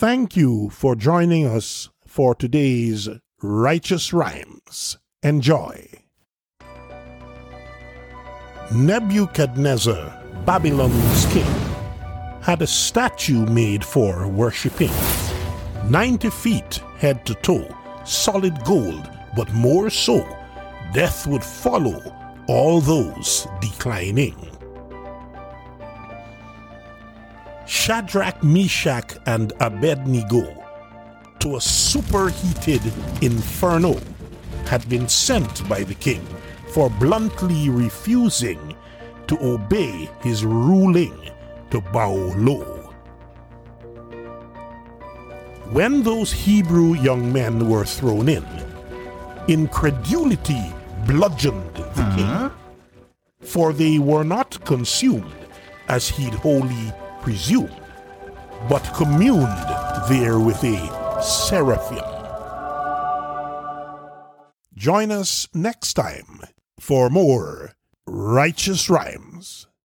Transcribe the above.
Thank you for joining us for today's Righteous Rhymes. Enjoy. Nebuchadnezzar, Babylon's king, had a statue made for worshipping. 90 feet head to toe, solid gold, but more so, death would follow all those declining. Shadrach, Meshach, and Abednego to a superheated inferno had been sent by the king for bluntly refusing to obey his ruling to bow low. When those Hebrew young men were thrown in, incredulity bludgeoned the king, mm-hmm. for they were not consumed as he'd wholly presumed, but communed there with a seraphim. Join us next time for more righteous rhymes.